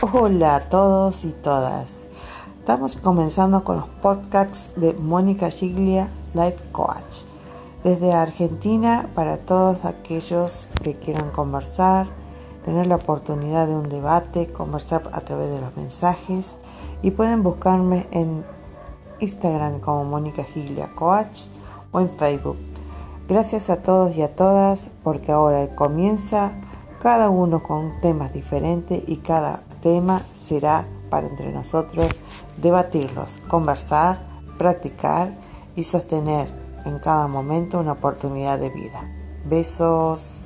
Hola a todos y todas. Estamos comenzando con los podcasts de Mónica Giglia, Life Coach. Desde Argentina para todos aquellos que quieran conversar, tener la oportunidad de un debate, conversar a través de los mensajes y pueden buscarme en Instagram como Mónica Giglia Coach o en Facebook. Gracias a todos y a todas porque ahora comienza cada uno con temas diferentes y cada tema será para entre nosotros debatirlos, conversar, practicar y sostener en cada momento una oportunidad de vida. Besos.